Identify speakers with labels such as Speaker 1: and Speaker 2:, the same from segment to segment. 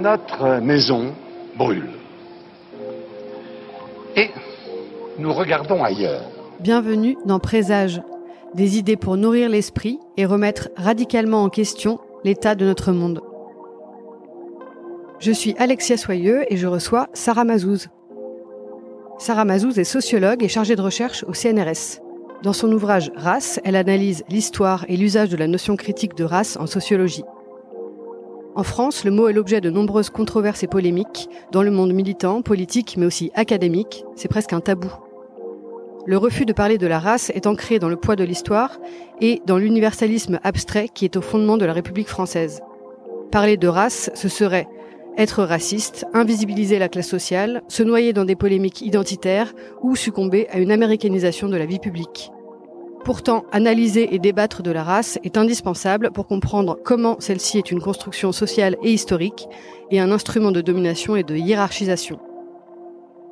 Speaker 1: Notre maison brûle. Et nous regardons ailleurs.
Speaker 2: Bienvenue dans Présage, des idées pour nourrir l'esprit et remettre radicalement en question l'état de notre monde. Je suis Alexia Soyeux et je reçois Sarah Mazouz. Sarah Mazouz est sociologue et chargée de recherche au CNRS. Dans son ouvrage Race, elle analyse l'histoire et l'usage de la notion critique de race en sociologie. En France, le mot est l'objet de nombreuses controverses et polémiques. Dans le monde militant, politique, mais aussi académique, c'est presque un tabou. Le refus de parler de la race est ancré dans le poids de l'histoire et dans l'universalisme abstrait qui est au fondement de la République française. Parler de race, ce serait être raciste, invisibiliser la classe sociale, se noyer dans des polémiques identitaires ou succomber à une américanisation de la vie publique. Pourtant, analyser et débattre de la race est indispensable pour comprendre comment celle-ci est une construction sociale et historique et un instrument de domination et de hiérarchisation.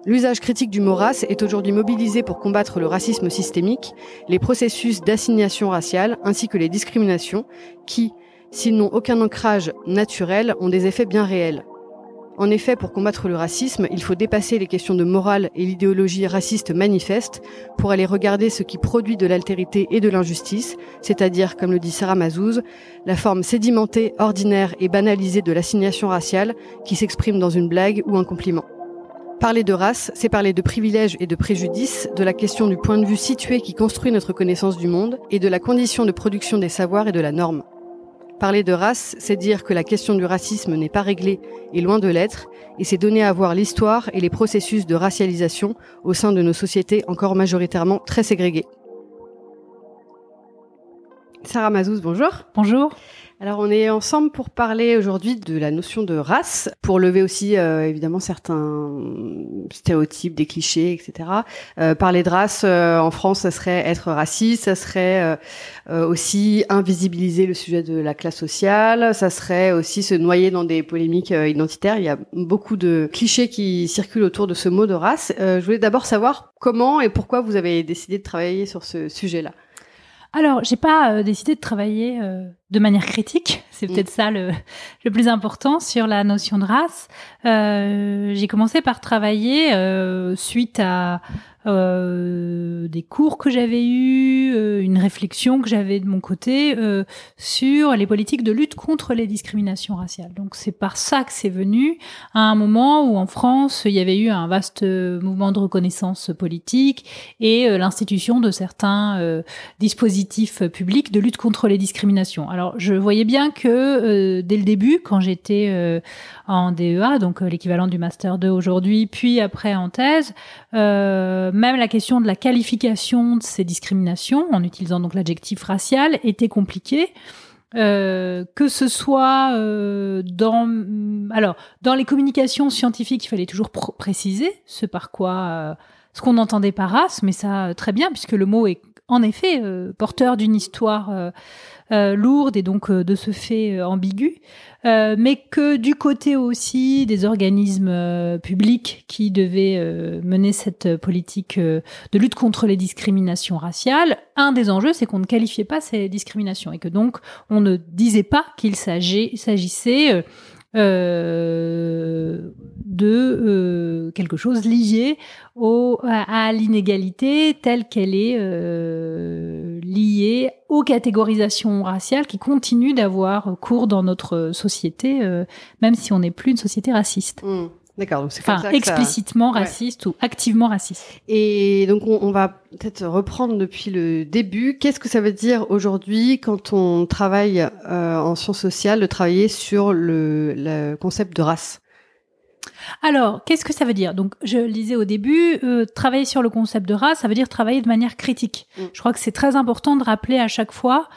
Speaker 2: L'usage critique du mot race est aujourd'hui mobilisé pour combattre le racisme systémique, les processus d'assignation raciale ainsi que les discriminations qui, s'ils n'ont aucun ancrage naturel, ont des effets bien réels. En effet, pour combattre le racisme, il faut dépasser les questions de morale et l'idéologie raciste manifeste pour aller regarder ce qui produit de l'altérité et de l'injustice, c'est-à-dire, comme le dit Sarah Mazouz, la forme sédimentée, ordinaire et banalisée de l'assignation raciale qui s'exprime dans une blague ou un compliment. Parler de race, c'est parler de privilèges et de préjudices, de la question du point de vue situé qui construit notre connaissance du monde et de la condition de production des savoirs et de la norme. Parler de race, c'est dire que la question du racisme n'est pas réglée et loin de l'être, et c'est donner à voir l'histoire et les processus de racialisation au sein de nos sociétés encore majoritairement très ségrégées. Sarah Mazouz, bonjour.
Speaker 3: Bonjour.
Speaker 2: Alors on est ensemble pour parler aujourd'hui de la notion de race, pour lever aussi euh, évidemment certains stéréotypes, des clichés, etc. Euh, parler de race euh, en France, ça serait être raciste, ça serait aussi invisibiliser le sujet de la classe sociale, ça serait aussi se noyer dans des polémiques identitaires. Il y a beaucoup de clichés qui circulent autour de ce mot de race. je voulais d'abord savoir comment et pourquoi vous avez décidé de travailler sur ce sujet-là.
Speaker 3: Alors, j'ai pas euh, décidé de travailler euh, de manière critique. C'est mm. peut-être ça le, le, plus important sur la notion de race. Euh, j'ai commencé par travailler suite à euh, des cours que j'avais eus, euh, une réflexion que j'avais de mon côté euh, sur les politiques de lutte contre les discriminations raciales. Donc c'est par ça que c'est venu à un moment où en France il y avait eu un vaste mouvement de reconnaissance politique et l'institution de certains dispositifs publics de lutte contre les discriminations. Alors je voyais bien que dès le début, quand j'étais en DEA, donc l'équivalent du master 2 aujourd'hui, puis après en thèse, même la question de la qualification de ces discriminations, en utilisant donc l'adjectif racial, était compliquée. Euh, que ce soit euh, dans les communications scientifiques, il fallait toujours préciser ce par quoi euh, ce qu'on entendait par race, mais ça très bien puisque le mot est en effet porteur d'une histoire euh, lourde et donc euh, de ce fait euh, ambiguë, mais que du côté aussi des organismes publics qui devaient mener cette politique de lutte contre les discriminations raciales, un des enjeux, c'est qu'on ne qualifiait pas ces discriminations et que donc on ne disait pas qu'il s'agissait euh, de euh, quelque chose lié au, à, l'inégalité telle qu'elle est euh, liée aux catégorisations raciales qui continuent d'avoir cours dans notre société, même si on n'est plus une société raciste.
Speaker 2: Mmh. D'accord, donc c'est
Speaker 3: enfin, explicitement raciste ou activement raciste.
Speaker 2: Et donc on, on va peut-être reprendre depuis le début. Qu'est-ce que ça veut dire aujourd'hui quand on travaille euh, en sciences sociales de travailler sur le, le concept de race?
Speaker 3: Alors, qu'est-ce que ça veut dire? Donc, je le disais au début, euh, travailler sur le concept de race, ça veut dire travailler de manière critique. Mm. Je crois que c'est très important de rappeler à chaque fois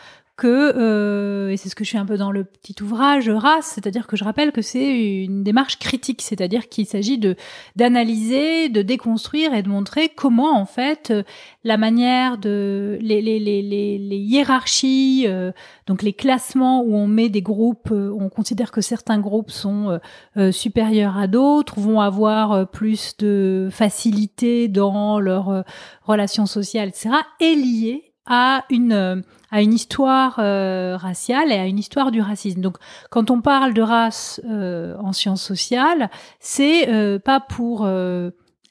Speaker 3: que, euh, et c'est ce que je fais un peu dans le petit ouvrage Race, c'est-à-dire que je rappelle que c'est une démarche critique, c'est-à-dire qu'il s'agit de d'analyser, de déconstruire et de montrer comment en fait euh, la manière de les les les les, hiérarchies, euh, donc les classements où on met des groupes, euh, on considère que certains groupes sont supérieurs à d'autres, vont avoir plus de facilité dans leurs relations sociales, etc., est lié à une à une histoire euh, raciale et à une histoire du racisme. Donc, quand on parle de race euh, en sciences sociales, c'est euh, pas pour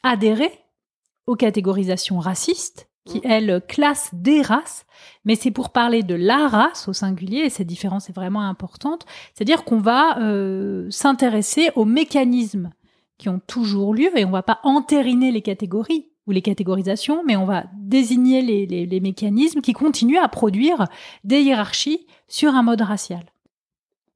Speaker 3: adhérer aux catégorisations racistes qui mm. elles classent des races, mais c'est pour parler de la race au singulier, et cette différence est vraiment importante, c'est-à-dire qu'on va s'intéresser aux mécanismes qui ont toujours lieu, et on va pas entériner les catégories, ou les catégorisations, mais on va désigner les, mécanismes qui continuent à produire des hiérarchies sur un mode racial.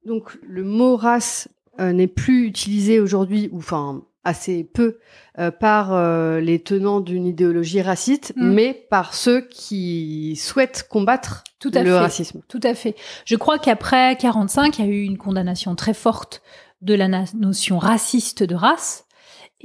Speaker 2: Donc le mot race euh, n'est plus utilisé aujourd'hui, ou enfin assez peu, euh, par euh, les tenants d'une idéologie raciste, mm. mais par ceux qui souhaitent combattre
Speaker 3: Tout à
Speaker 2: le
Speaker 3: fait.
Speaker 2: racisme.
Speaker 3: Tout à fait. Je crois qu'après 45, il y a eu une condamnation très forte de la notion raciste de race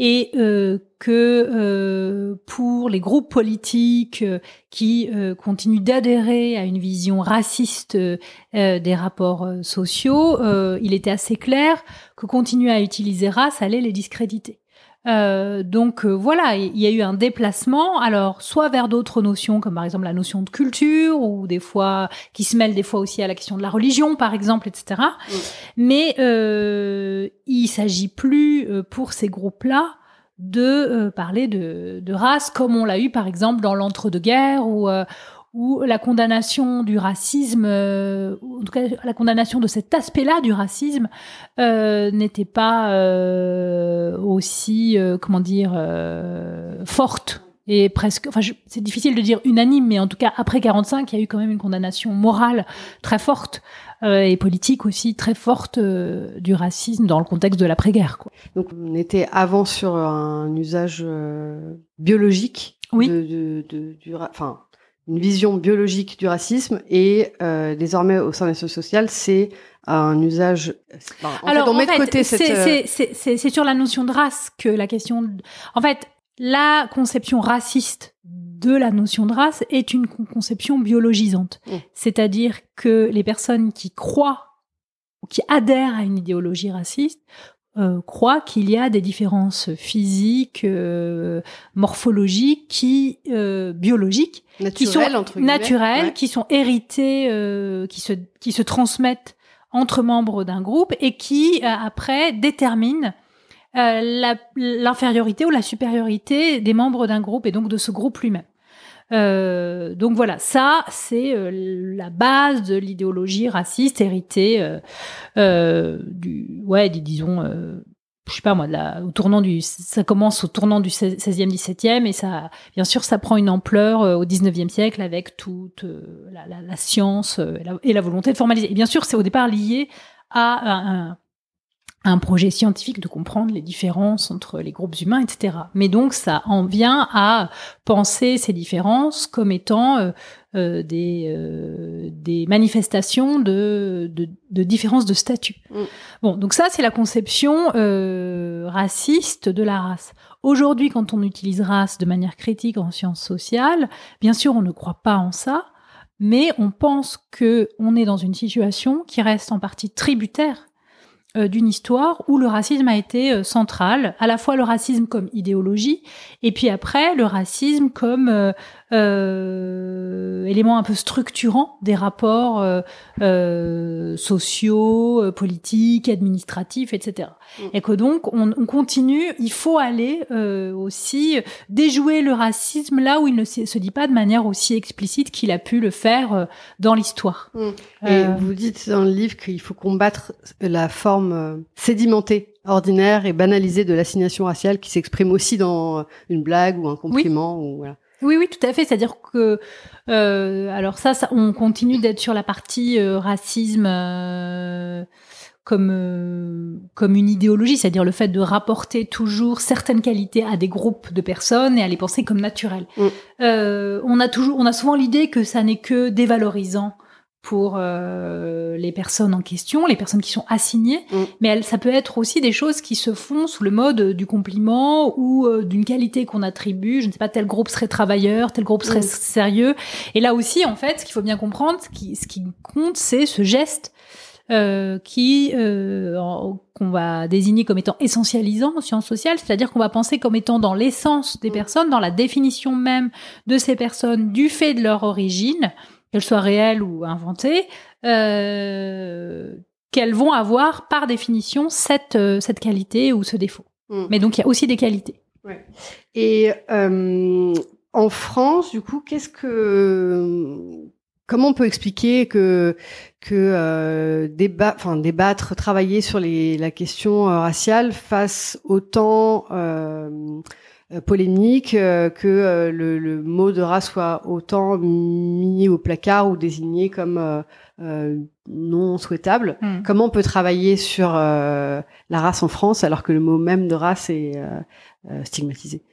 Speaker 3: et euh, que euh, pour les groupes politiques euh, qui continuent d'adhérer à une vision raciste des rapports sociaux, il était assez clair que continuer à utiliser race allait les discréditer. Euh, donc euh, voilà, il y a eu un déplacement, alors soit vers d'autres notions, comme par exemple la notion de culture, ou des fois qui se mêle des fois aussi à la question de la religion, par exemple, etc. Mais euh, il s'agit plus euh, pour ces groupes-là de parler de, de, race, comme on l'a eu par exemple dans l'entre-deux-guerres ou où la condamnation du racisme, euh, en tout cas la condamnation de cet aspect-là du racisme, euh, n'était pas euh, aussi, euh, comment dire, euh, forte et presque, enfin c'est difficile de dire unanime, mais en tout cas après 45, il y a eu quand même une condamnation morale très forte et politique aussi très forte du racisme dans le contexte de l'après-guerre.
Speaker 2: Donc on était avant sur un usage biologique
Speaker 3: oui.
Speaker 2: de, de, de, du, enfin une vision biologique du racisme et euh, désormais au sein des sciences sociales, c'est un usage.
Speaker 3: en Alors, fait, on met de côté cette. Euh, c'est sur la notion de race que la question. En fait, la conception raciste de la notion de race est une conception biologisante, mmh. c'est-à-dire que les personnes qui croient ou qui adhèrent à une idéologie raciste euh, croit qu'il y a des différences physiques, euh, morphologiques, qui euh, biologiques,
Speaker 2: qui
Speaker 3: sont
Speaker 2: naturelles,
Speaker 3: qui sont héritées, euh, qui se qui se transmettent entre membres d'un groupe et qui après déterminent l'infériorité ou la supériorité des membres d'un groupe et donc de ce groupe lui-même. Euh, donc voilà, ça c'est euh, la base de l'idéologie raciste héritée euh, euh du, ouais, disons, je sais pas moi, la, au tournant du, ça commence au tournant du 16e, 17e et ça, bien sûr, ça prend une ampleur au 19e siècle avec toute la, la, la science et la, et la, volonté de formaliser. Et bien sûr, c'est au départ lié à un, un projet scientifique de comprendre les différences entre les groupes humains, etc. Mais donc ça en vient à penser ces différences comme étant euh, euh des, euh, des manifestations de, de, de différences de statut. Mm. Bon, donc ça c'est la conception euh, raciste de la race. Aujourd'hui, quand on utilise race de manière critique en sciences sociales, bien sûr on ne croit pas en ça, mais on pense que on est dans une situation qui reste en partie tributaire d'une histoire où le racisme a été euh, central, à la fois le racisme comme idéologie, et puis après le racisme comme euh, élément un peu structurant des rapports euh, euh sociaux, euh, politiques, administratifs, etc. Mm. Et que donc on, on, continue, il faut aller euh, aussi déjouer le racisme là où il ne se, dit pas de manière aussi explicite qu'il a pu le faire dans l'histoire.
Speaker 2: Mm. Et vous dites dans le livre qu'il faut combattre la forme sédimentée ordinaire et banalisée de l'assignation raciale qui s'exprime aussi dans une blague ou un compliment ou voilà.
Speaker 3: Oui, oui, tout à fait. C'est-à-dire que, euh, alors ça, ça, on continue d'être sur la partie euh, racisme euh, comme euh, comme une idéologie, c'est-à-dire le fait de rapporter toujours certaines qualités à des groupes de personnes et à les penser comme naturelles. Mm. Euh, on a toujours, on a souvent l'idée que ça n'est que dévalorisant pour euh, les personnes en question, les personnes qui sont assignées,
Speaker 2: Mm.
Speaker 3: mais elle, ça peut être aussi des choses qui se font sous le mode du compliment ou euh, d'une qualité qu'on attribue. Je ne sais pas, tel groupe serait travailleur, tel groupe serait
Speaker 2: Mm.
Speaker 3: sérieux. Et là aussi, en fait, ce qu'il faut bien comprendre, ce qui, ce qui compte, c'est ce geste euh, qui euh, qu'on va désigner comme étant essentialisant en sciences sociales, c'est-à-dire qu'on va penser comme étant dans l'essence des
Speaker 2: Mm.
Speaker 3: personnes, dans la définition même de ces personnes du fait de leur origine, qu'elles soient réelles ou inventées, euh, qu'elles vont avoir par définition cette, euh, cette qualité ou ce défaut.
Speaker 2: Mm.
Speaker 3: Mais donc il y a aussi des qualités.
Speaker 2: Et euh, en France, du coup, qu'est-ce que comment on peut expliquer que que euh, débat, enfin débattre, travailler sur les, la question euh, raciale fasse autant euh, polémique euh, que euh, le, le mot de race soit autant mis au placard ou désigné comme euh, euh, non souhaitable.
Speaker 3: Mm.
Speaker 2: Comment on peut travailler sur euh, la race en France alors que le mot même de race est euh, euh, stigmatisé?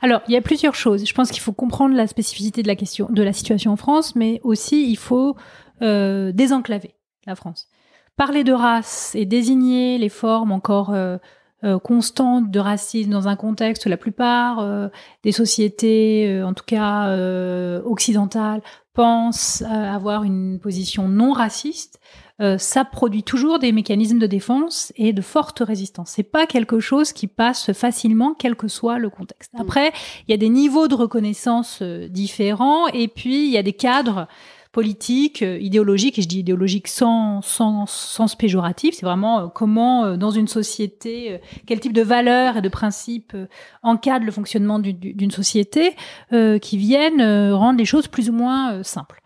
Speaker 3: Alors, il y a plusieurs choses. Je pense qu'il faut comprendre la spécificité de la question, de la situation en France, mais aussi il faut euh, désenclaver la France. Parler de race et désigner les formes encore euh, euh, constantes de racisme dans un contexte où la plupart euh, des sociétés, euh, en tout cas euh, occidentales, pensent euh, avoir une position non raciste, euh, ça produit toujours des mécanismes de défense et de forte résistance. C'est pas quelque chose qui passe facilement, quel que soit le contexte.
Speaker 2: Mm.
Speaker 3: Après, il y a des niveaux de reconnaissance différents et puis il y a des cadres politiques, euh, idéologiques, et je dis idéologiques sans, sans sens péjoratif, c'est vraiment euh, comment, euh, dans une société, quel type de valeurs et de principes encadrent le fonctionnement du- du- d'une société, qui viennent rendre les choses plus ou moins simples.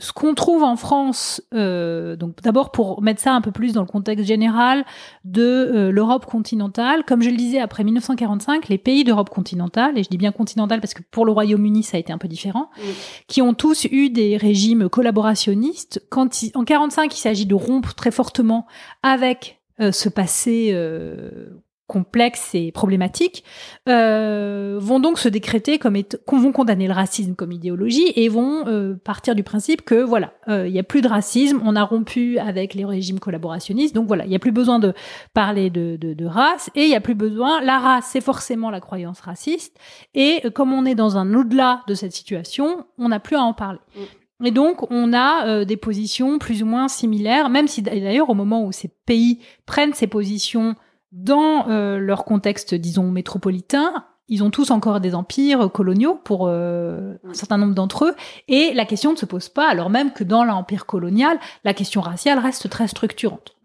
Speaker 3: Ce qu'on trouve en France, euh, donc d'abord pour mettre ça un peu plus dans le contexte général de euh, l'Europe continentale, comme je le disais après 1945, les pays d'Europe continentale, et je dis bien continentale parce que pour le Royaume-Uni ça a été un peu différent, qui ont tous eu des régimes collaborationnistes. Quand il- en 45 il s'agit de rompre très fortement avec euh, ce passé euh, complexe et problématique, euh, vont donc se décréter comme qu'on vont condamner le racisme comme idéologie et vont euh, partir du principe que voilà, euh, il y a plus de racisme, on a rompu avec les régimes collaborationnistes, donc voilà, il y a plus besoin de parler de, de, de race et il y a plus besoin. La race, c'est forcément la croyance raciste et euh, comme on est dans un au-delà de cette situation, on n'a plus à en parler. Et donc, on a euh, des positions plus ou moins similaires, même si d'ailleurs, au moment où ces pays prennent ces positions dans euh, leur contexte, disons, métropolitain, ils ont tous encore des empires coloniaux pour euh, un certain nombre d'entre eux, et la question ne se pose pas, alors même que dans l'empire colonial, la question raciale reste très structurante.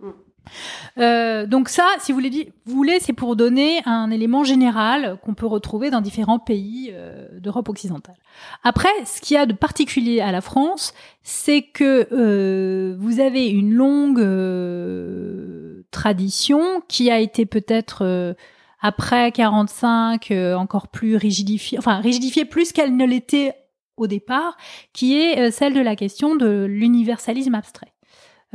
Speaker 3: Euh, donc ça, si vous voulez, c'est pour donner un élément général qu'on peut retrouver dans différents pays euh, d'Europe occidentale. Après, ce qu'il y a de particulier à la France, c'est que euh, vous avez une longue euh, tradition qui a été peut-être euh, après 45 euh, encore plus rigidifiée, enfin rigidifiée plus qu'elle ne l'était au départ, qui est celle de la question de l'universalisme abstrait.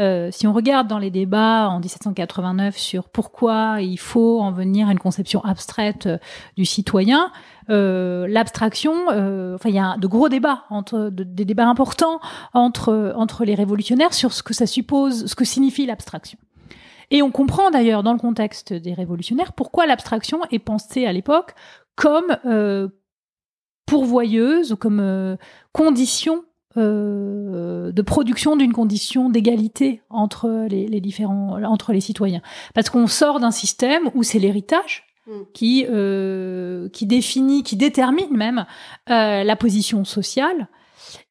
Speaker 3: Euh, si on regarde dans les débats en 1789 sur pourquoi il faut en venir à une conception abstraite euh, du citoyen, euh, l'abstraction, euh, enfin il y a de gros débats entre de- des débats importants entre entre les révolutionnaires sur ce que ça suppose, ce que signifie l'abstraction. Et on comprend d'ailleurs dans le contexte des révolutionnaires pourquoi l'abstraction est pensée à l'époque comme euh, pourvoyeuse ou comme condition euh, de production d'une condition d'égalité entre les, les différents entre les citoyens parce qu'on sort d'un système où c'est l'héritage
Speaker 2: Mm.
Speaker 3: qui euh, qui définit qui détermine même euh, la position sociale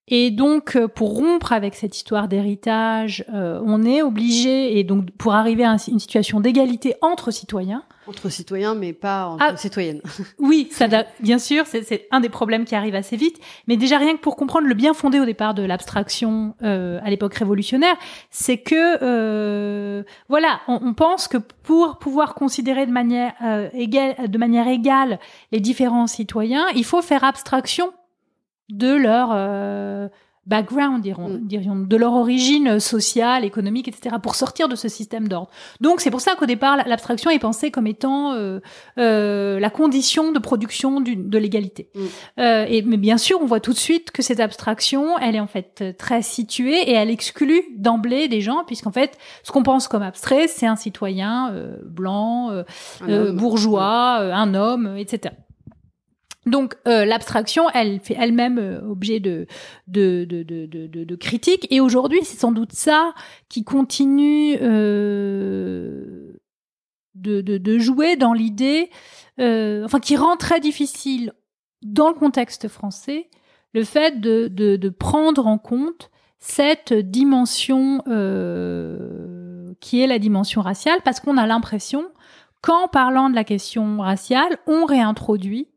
Speaker 3: et donc, euh, pour rompre avec cette histoire d'héritage, euh, on est obligé, et donc pour arriver à un- une situation d'égalité entre citoyens,
Speaker 2: Entre citoyens, mais pas entre
Speaker 3: Ah.
Speaker 2: citoyennes.
Speaker 3: oui, ça, bien sûr, c'est- c'est un des problèmes qui arrive assez vite. Mais déjà rien que pour comprendre le bien fondé au départ de l'abstraction euh, à l'époque révolutionnaire, c'est que euh, voilà, on, on pense que pour pouvoir considérer de manière euh, égale, de manière égale les différents citoyens, il faut faire abstraction de leur euh, background, dirons, mm. dirions, de leur origine sociale, économique, etc., pour sortir de ce système d'ordre. Donc c'est pour ça qu'au départ, l'abstraction est pensée comme étant euh, euh, la condition de production de l'égalité. Mm. Euh, et mais bien sûr, on voit tout de suite que cette abstraction, elle est en fait très située et elle exclut d'emblée des gens, puisqu'en fait, ce qu'on pense comme abstrait, c'est un citoyen euh, blanc, euh, bourgeois, un homme, etc. Donc euh, l'abstraction, elle fait elle-même euh, objet de de, de, de, de, de critique. Et aujourd'hui, c'est sans doute ça qui continue euh, de, de, jouer dans l'idée, euh, enfin qui rend très difficile dans le contexte français le fait de, de, de prendre en compte cette dimension euh, qui est la dimension raciale, parce qu'on a l'impression qu'en parlant de la question raciale, on réintroduit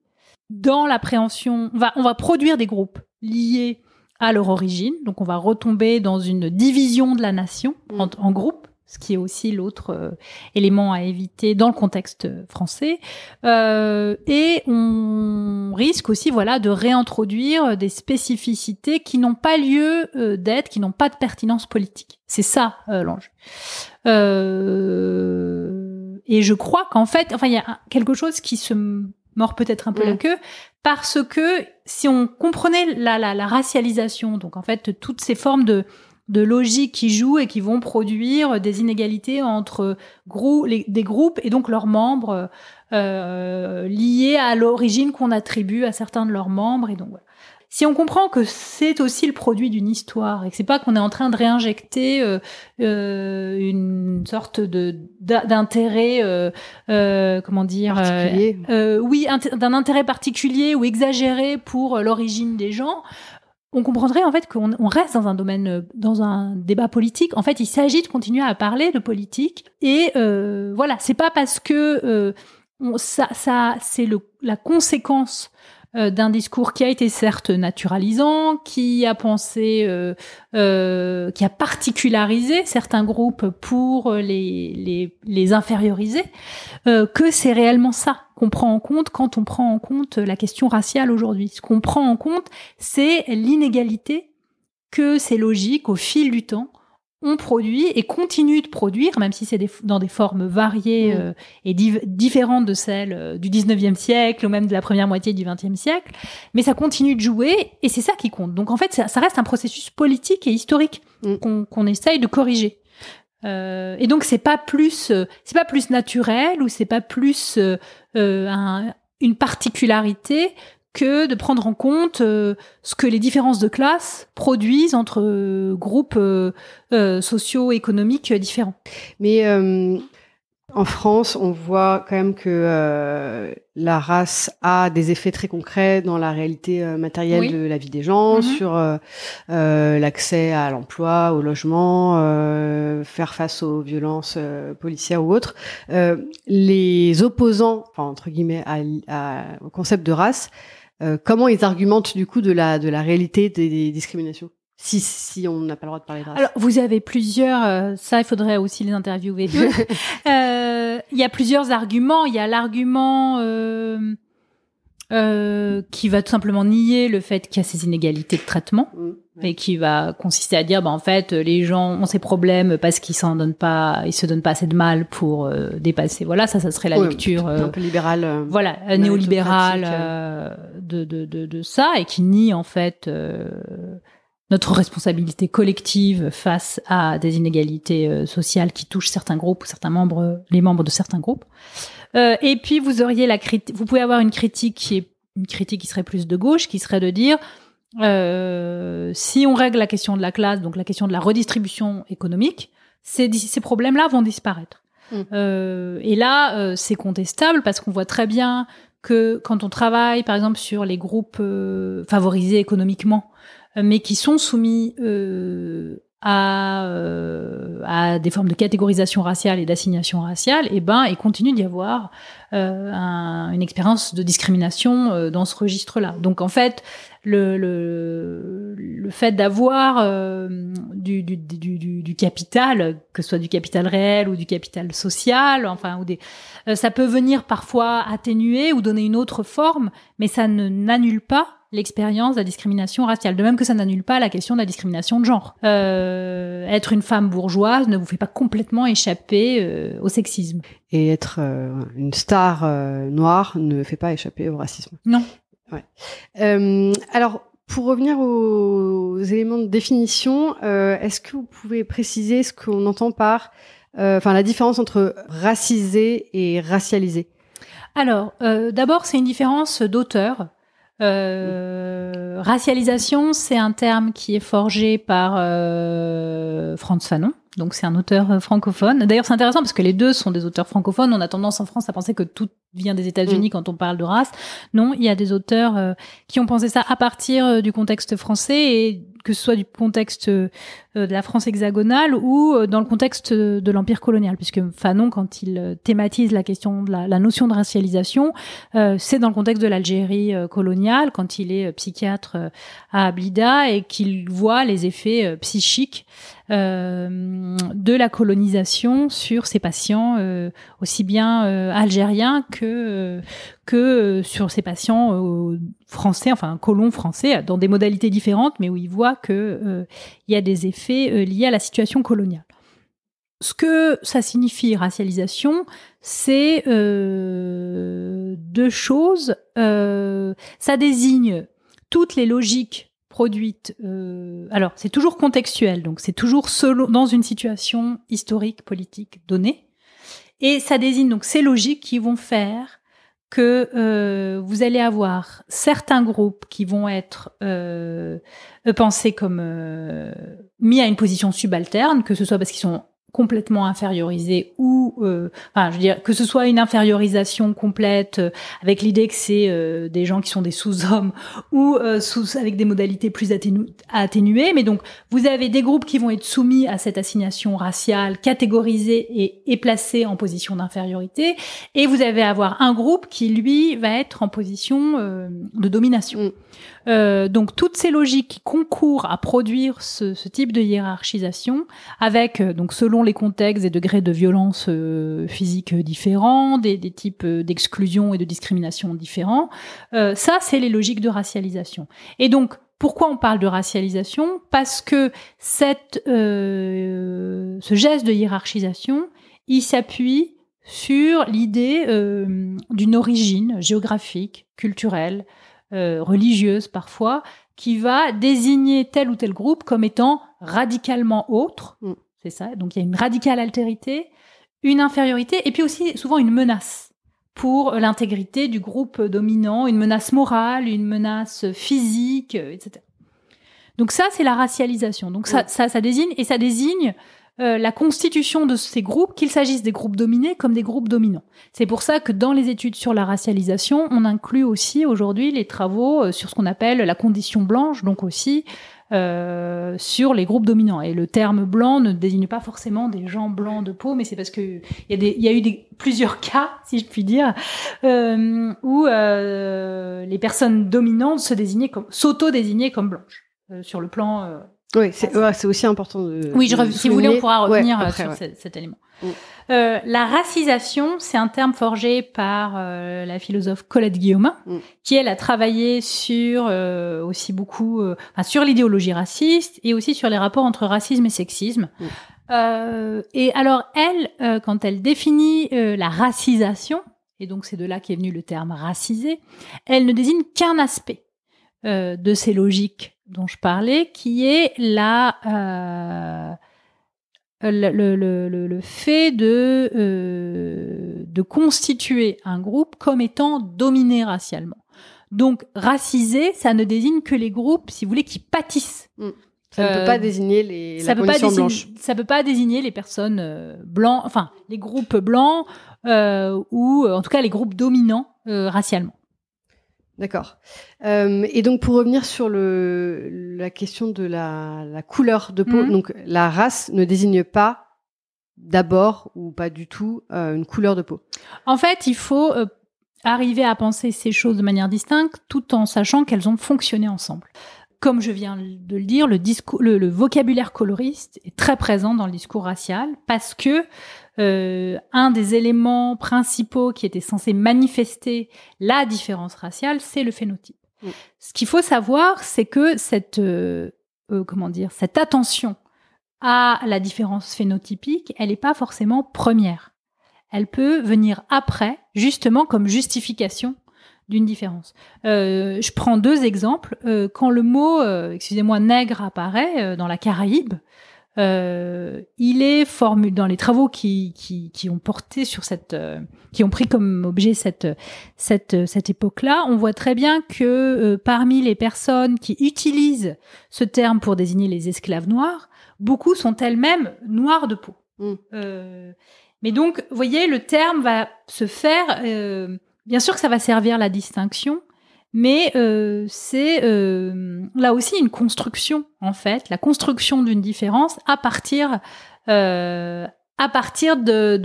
Speaker 3: dans l'appréhension, on va, on va produire des groupes liés à leur origine. Donc, on va retomber dans une division de la nation en, mm. en groupe, ce qui est aussi l'autre euh, élément à éviter dans le contexte français. Euh, et on risque aussi, voilà, de réintroduire des spécificités qui n'ont pas lieu euh, d'être, qui n'ont pas de pertinence politique. C'est ça euh, l'enjeu. et je crois qu'en fait, enfin, il y a quelque chose qui se mort peut-être un peu la queue, parce que si on comprenait la, la, la, racialisation, donc en fait toutes ces formes de, de logique qui jouent et qui vont produire des inégalités entre grou les, des groupes et donc leurs membres euh, liés à l'origine qu'on attribue à certains de leurs membres et donc voilà si on comprend que c'est aussi le produit d'une histoire et que c'est pas qu'on est en train de réinjecter euh, euh, une sorte de d'intérêt euh, euh comment dire euh, oui d'un intérêt particulier ou exagéré pour l'origine des gens on comprendrait en fait qu'on on reste dans un domaine, dans un débat politique. En fait, il s'agit de continuer à parler de politique. Et euh, voilà, c'est pas parce que on, ça, ça c'est la conséquence euh, d'un discours qui a été certes naturalisant, qui a pensé, euh, euh, qui a particularisé certains groupes pour les, les, les inférioriser, que c'est réellement ça qu'on prend en compte quand on prend en compte la question raciale aujourd'hui. Ce qu'on prend en compte, c'est l'inégalité que ces logiques, au fil du temps, on produit et continue de produire, même si c'est dans des formes variées mm. euh, et différentes de celles euh, du 19e siècle ou même de la première moitié du 20e siècle, mais ça continue de jouer et c'est ça qui compte. Donc en fait, ça, reste un processus politique et historique mm. qu'on essaye de corriger. Euh, et donc c'est pas plus, euh, c'est pas plus naturel ou c'est pas plus un, une particularité que de prendre en compte euh, ce que les différences de classe produisent entre euh, groupes euh, socio-économiques différents.
Speaker 2: Mais en France, on voit quand même que la race a des effets très concrets dans la réalité matérielle de la vie des gens, mm-hmm. sur l'accès à l'emploi, au logement, faire face aux violences policières ou autres. les opposants, enfin, entre guillemets, à, au concept de race, euh, comment ils argumentent du coup de la de la réalité des, discriminations si, si on n'a pas le droit de parler de race?
Speaker 3: Alors, vous avez plusieurs, euh, ça, il faudrait aussi les interviewer. Euh, il y a plusieurs arguments. Il y a l'argument euh, qui va tout simplement nier le fait qu'il y a ces inégalités de traitement mm, et qui va consister à dire bah en fait les gens ont ces problèmes parce qu'ils s'en donnent pas ils se donnent pas assez de mal pour euh, dépasser. Voilà ça ça serait la lecture
Speaker 2: un peu libérale
Speaker 3: euh, voilà néolibérale de, de, de, de ça et qui nie en fait notre responsabilité collective face à des inégalités sociales qui touchent certains groupes ou certains membres les membres de certains groupes euh, et puis vous auriez la critique, vous pouvez avoir une critique qui est une critique qui serait plus de gauche, qui serait de dire euh, si on règle la question de la classe, donc la question de la redistribution économique, ces, ces problèmes-là vont disparaître. Mm. Euh, et là, euh, c'est contestable parce qu'on voit très bien que quand on travaille, par exemple, sur les groupes euh, favorisés économiquement, mais qui sont soumis à, euh, à des formes de catégorisation raciale et d'assignation raciale, et eh ben, il continue d'y avoir euh, un, une expérience de discrimination euh, dans ce registre-là. Donc en fait, le, le, le fait d'avoir euh, du, du, du, du, capital, que ce soit du capital réel ou du capital social, enfin, ou des, ça peut venir parfois atténuer ou donner une autre forme, mais ça ne n'annule pas l'expérience de la discrimination raciale. De même que ça n'annule pas la question de la discrimination de genre. Euh, être une femme bourgeoise ne vous fait pas complètement échapper euh, au sexisme.
Speaker 2: Et être euh, une star noire ne fait pas échapper au racisme.
Speaker 3: Non.
Speaker 2: Ouais. alors, pour revenir aux éléments de définition, est-ce que vous pouvez préciser ce qu'on entend par, enfin, la différence entre racisé et racialisé
Speaker 3: Alors, d'abord, c'est une différence d'auteur. Euh, racialisation, c'est un terme qui est forgé par euh, Fanon. Donc c'est un auteur euh, francophone. D'ailleurs, c'est intéressant parce que les deux sont des auteurs francophones. On a tendance en France à penser que tout vient des États-Unis mm. quand on parle de race. Non, il y a des auteurs euh, qui ont pensé ça à partir du contexte français et que ce soit du contexte euh, de la France hexagonale ou euh, dans le contexte de l'empire colonial, puisque Fanon, quand il euh, thématise la question de la, la notion de racialisation, c'est dans le contexte de l'Algérie coloniale, quand il est psychiatre à Ablida et qu'il voit les effets psychiques de la colonisation sur ses patients, aussi bien algériens que sur ses patients français, enfin colons français, dans des modalités différentes, mais où il voit que euh, il y a des effets euh, liés à la situation coloniale. Ce que ça signifie racialisation, c'est euh, deux choses. ça désigne toutes les logiques produites. alors, c'est toujours contextuel, donc c'est toujours solo, dans une situation historique, politique donnée. Et ça désigne donc ces logiques qui vont faire que euh, vous allez avoir certains groupes qui vont être euh, pensés comme euh, mis à une position subalterne, que ce soit parce qu'ils sont complètement infériorisé ou euh, enfin je veux dire que ce soit une infériorisation complète euh, avec l'idée que c'est euh, des gens qui sont des sous-hommes ou sous avec des modalités plus atténuées. Mais donc vous avez des groupes qui vont être soumis à cette assignation raciale catégorisée et, et placés en position d'infériorité. Et vous allez avoir un groupe qui lui va être en position de domination. Euh, donc toutes ces logiques qui concourent à produire ce, ce type de hiérarchisation, avec euh, donc selon les contextes et degrés de violence euh, physique différents, des, des types d'exclusion et de discrimination différents, ça c'est les logiques de racialisation. Et donc pourquoi on parle de racialisation? Parce que cette, ce geste de hiérarchisation, il s'appuie sur l'idée d'une origine géographique, culturelle, euh, religieuse parfois, qui va désigner tel ou tel groupe comme étant radicalement autre. Mm. C'est ça. Donc il y a une radicale altérité, une infériorité, et puis aussi souvent une menace pour l'intégrité du groupe dominant, une menace morale, une menace physique, euh, etc. Donc ça, c'est la racialisation. Donc ça, mm. ça, ça désigne et ça désigne euh, la constitution de ces groupes, qu'il s'agisse des groupes dominés comme des groupes dominants. C'est pour ça que dans les études sur la racialisation, on inclut aussi aujourd'hui les travaux euh, sur ce qu'on appelle la condition blanche, donc aussi euh, sur les groupes dominants. Et le terme blanc ne désigne pas forcément des gens blancs de peau, mais c'est parce que il y, a eu des, plusieurs cas, si je puis dire, où les personnes dominantes se désignaient comme s'auto-désignaient comme blanches sur le plan
Speaker 2: oui, c'est aussi important de.
Speaker 3: Oui, je si vous voulez, on pourra revenir euh, sur cet, élément. Mm. Euh, la racisation, c'est un terme forgé par euh, la philosophe Colette Guillaumin, mm. qui elle a travaillé sur euh, aussi beaucoup enfin, sur l'idéologie raciste et aussi sur les rapports entre racisme et sexisme. Mm. et alors elle, quand elle définit la racisation, et donc c'est de là qu'est venu le terme racisé, elle ne désigne qu'un aspect de ces logiques dont je parlais, qui est la, euh, le, le, le, le, fait de, euh, de constituer un groupe comme étant dominé racialement. Donc, racisé, ça ne désigne que les groupes, si vous voulez, qui pâtissent.
Speaker 2: Mm. Ça ne peut pas euh, désigner les
Speaker 3: ça
Speaker 2: la peut pas
Speaker 3: désigner, Ça peut pas désigner les personnes blancs, enfin les groupes blancs euh, ou en tout cas les groupes dominants racialement.
Speaker 2: D'accord. Euh, et donc pour revenir sur le, la question de la, la couleur de peau, mhm. donc la race ne désigne pas d'abord ou pas du tout euh, une couleur de peau.
Speaker 3: En fait, il faut euh, arriver à penser ces choses de manière distincte tout en sachant qu'elles ont fonctionné ensemble. Comme je viens de le dire, le, discours, le, le vocabulaire coloriste est très présent dans le discours racial parce que euh, un des éléments principaux qui était censé manifester la différence raciale, c'est le phénotype. Mm. Ce qu'il faut savoir, c'est que cette, euh, euh, comment dire, cette attention à la différence phénotypique, elle n'est pas forcément première. Elle peut venir après, justement comme justification d'une différence. Euh, je prends deux exemples. quand le mot, excusez-moi, nègre apparaît dans la Caraïbe, euh, il est formulé dans les travaux qui, qui, qui ont porté sur cette, euh, qui ont pris comme objet cette, cette, cette époque-là. On voit très bien que euh, parmi les personnes qui utilisent ce terme pour désigner les esclaves noirs, beaucoup sont elles-mêmes noires de peau. Mm. mais donc, vous voyez, le terme va se faire. bien sûr que ça va servir la distinction, mais euh, c'est euh, là aussi une construction en fait, la construction d'une différence à partir euh, à partir de,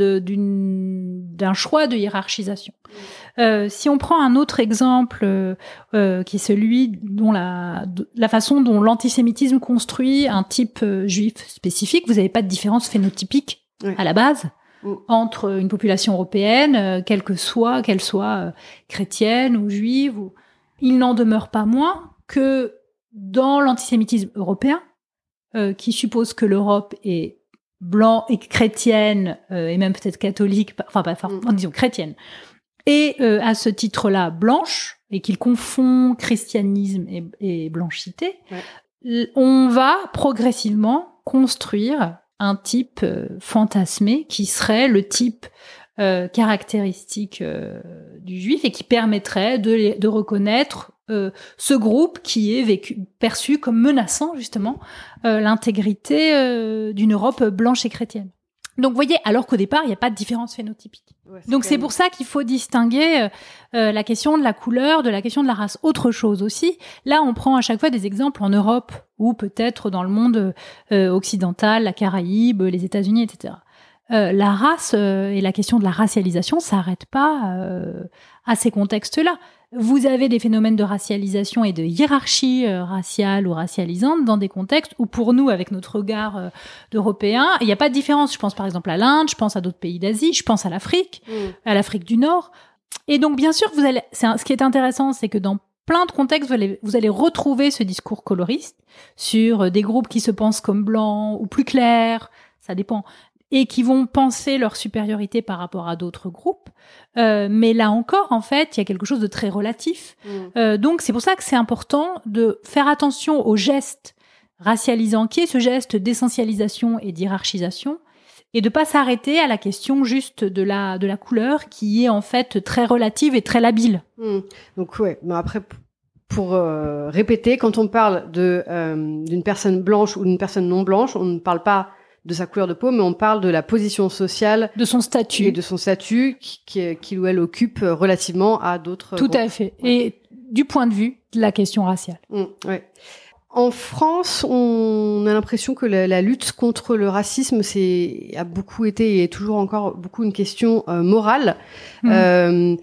Speaker 3: d'un choix de hiérarchisation. Euh, si on prend un autre exemple euh, qui est celui dont la, la façon dont l'antisémitisme construit un type juif spécifique, vous n'avez pas de différence phénotypique à la base mm. entre une population européenne, quelle que soit, qu'elle soit chrétienne ou juive ou il n'en demeure pas moins que dans l'antisémitisme européen, euh, qui suppose que l'Europe est blanc et chrétienne, euh, et même peut-être catholique, enfin, pas, enfin mm. disons chrétienne, et euh, à ce titre-là blanche, et qu'il confond christianisme et, blanchité, on va progressivement construire un type fantasmé qui serait le type euh, caractéristiques euh, du juif et qui permettrait de, de reconnaître euh, ce groupe qui est vécu, perçu comme menaçant justement l'intégrité d'une Europe blanche et chrétienne. Donc, vous voyez, alors qu'au départ, il n'y a pas de différence phénotypique. Donc, c'est pour ça qu'il faut distinguer la question de la couleur de la question de la race. Autre chose aussi, là, on prend à chaque fois des exemples en Europe ou peut-être dans le monde occidental, la Caraïbe, les États-Unis, etc. Euh, la race euh, et la question de la racialisation s'arrête pas euh, à ces contextes-là. Vous avez des phénomènes de racialisation et de hiérarchie raciale ou racialisante dans des contextes où, pour nous, avec notre regard d'Européens, il n'y a pas de différence. Je pense par exemple à l'Inde, je pense à d'autres pays d'Asie, je pense à l'Afrique, mm. à l'Afrique du Nord. Et donc, bien sûr, vous allez. ce qui est intéressant, c'est que dans plein de contextes, vous allez, vous allez retrouver ce discours coloriste sur des groupes qui se pensent comme blancs ou plus clairs, ça dépend, et qui vont penser leur supériorité par rapport à d'autres groupes. Euh, mais là encore, en fait, il y a quelque chose de très relatif. Mm. Euh, donc, c'est pour ça que c'est important de faire attention au geste racialisant, qui est ce geste d'essentialisation et d'hierarchisation, et de pas s'arrêter à la question juste de la de la couleur, qui est en fait très relative et très labile.
Speaker 2: Mm. Donc ouais, mais après pour euh, répéter, quand on parle de d'une personne blanche ou d'une personne non blanche, on ne parle pas de sa couleur de peau, mais on parle de la position sociale,
Speaker 3: de son statut,
Speaker 2: et de son statut qu'il qui ou elle occupe relativement à d'autres.
Speaker 3: Tout à fait. Et du point de vue de la question raciale.
Speaker 2: Mmh, ouais. En France, on a l'impression que la, lutte contre le racisme c'est a beaucoup été et est toujours encore beaucoup une question euh, morale. Mmh. Euh,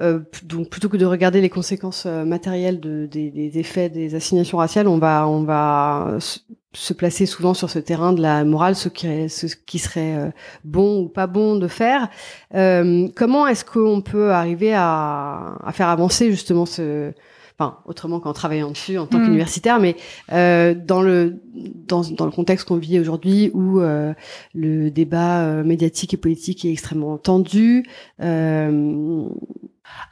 Speaker 2: euh, donc plutôt que de regarder les conséquences euh, matérielles de, des, des, effets des assignations raciales, on va on va se placer souvent sur ce terrain de la morale, ce qui, serait euh, bon ou pas bon de faire. Euh, comment est-ce qu'on peut arriver à, à, faire avancer justement ce, enfin autrement qu'en travaillant dessus en tant mm. qu'universitaire, mais euh, dans le dans, dans le contexte qu'on vit aujourd'hui où euh, le débat euh, médiatique et politique est extrêmement tendu. Euh,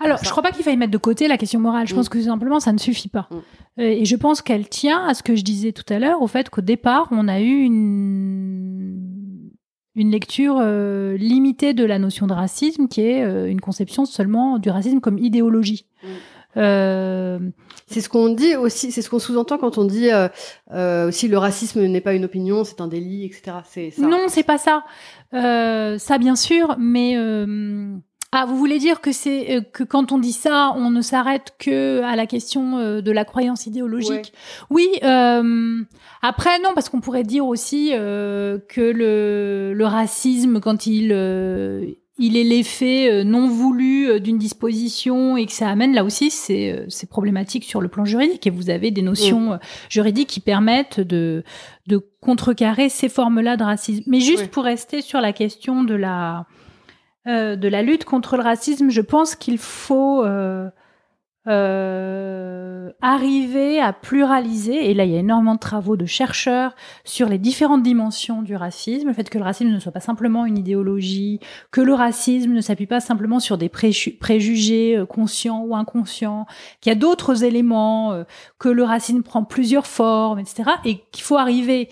Speaker 3: alors, je crois pas qu'il faille mettre de côté la question morale. Je pense mm. que simplement ça ne suffit pas. Mm. Et je pense qu'elle tient à ce que je disais tout à l'heure, au fait qu'au départ, on a eu une une lecture limitée de la notion de racisme, qui est une conception seulement du racisme comme idéologie.
Speaker 2: Euh, c'est ce qu'on dit aussi, c'est ce qu'on sous-entend quand on dit euh, euh, aussi le racisme n'est pas une opinion, c'est un délit, etc.
Speaker 3: C'est ça. Non, c'est pas ça. ça bien sûr, mais ah, vous voulez dire que c'est que quand on dit ça, on ne s'arrête que à la question de la croyance idéologique? Oui. après, non, parce qu'on pourrait dire aussi que le, le racisme, quand il il est l'effet euh, non voulu euh, d'une disposition et que ça amène là aussi c'est c'est problématique sur le plan juridique et vous avez des notions mm. euh, juridiques qui permettent de de contrecarrer ces formes-là de racisme. Mais juste pour rester sur la question de la de la lutte contre le racisme, je pense qu'il faut euh, arriver à pluraliser, et là il y a énormément de travaux de chercheurs sur les différentes dimensions du racisme, le fait que le racisme ne soit pas simplement une idéologie, que le racisme ne s'appuie pas simplement sur des préjugés euh, conscients ou inconscients, qu'il y a d'autres éléments, euh, que le racisme prend plusieurs formes, etc. Et qu'il faut arriver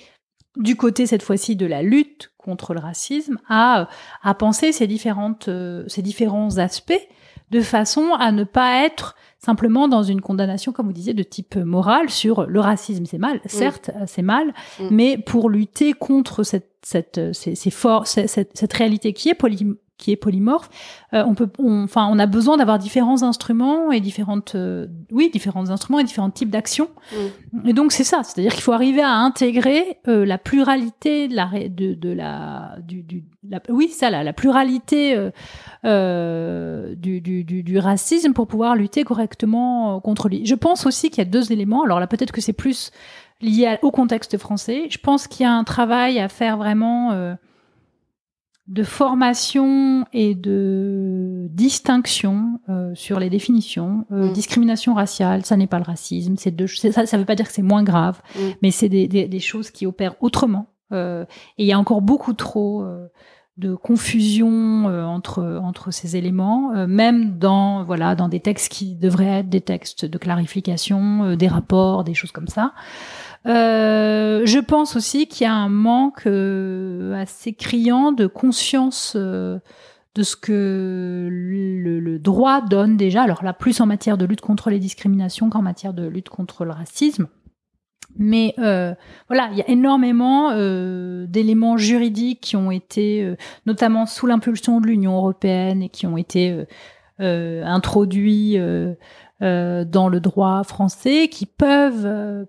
Speaker 3: du côté cette fois-ci de la lutte contre le racisme à, à penser ces différentes, ces différents aspects de façon à ne pas être simplement dans une condamnation, comme vous disiez, de type moral sur le racisme, c'est mal, certes, c'est mal, mm. mais pour lutter contre cette, cette, ces, ces cette, cette, réalité qui est poly, qui est polymorphe, euh, on peut, enfin, on, a besoin d'avoir différents instruments et différentes, euh, oui, différents instruments et différents types d'actions. Mm. Et donc c'est ça, c'est-à-dire qu'il faut arriver à intégrer euh, la pluralité de la, de, de la, du, du la, oui, ça, la, la pluralité du, du, du, du, racisme pour pouvoir lutter correctement contre lui. Je pense aussi qu'il y a deux éléments. Alors là, peut-être que c'est plus lié au contexte français. Je pense qu'il y a un travail à faire vraiment de formation et de distinction euh, sur les définitions. Euh, mm. Discrimination raciale, ça n'est pas le racisme. C'est deux, ça, ça veut pas dire que c'est moins grave, mm. mais c'est des, des, des, choses qui opèrent autrement. Euh, et il y a encore beaucoup trop euh, de confusion euh, entre entre ces éléments, même dans voilà dans des textes qui devraient être des textes de clarification, des rapports, des choses comme ça. Euh, je pense aussi qu'il y a un manque euh, assez criant de conscience euh, de ce que le, droit donne déjà. Alors là, plus en matière de lutte contre les discriminations qu'en matière de lutte contre le racisme. Mais voilà, il y a énormément d'éléments juridiques qui ont été, notamment sous l'impulsion de l'Union européenne, et qui ont été introduits dans le droit français, qui peuvent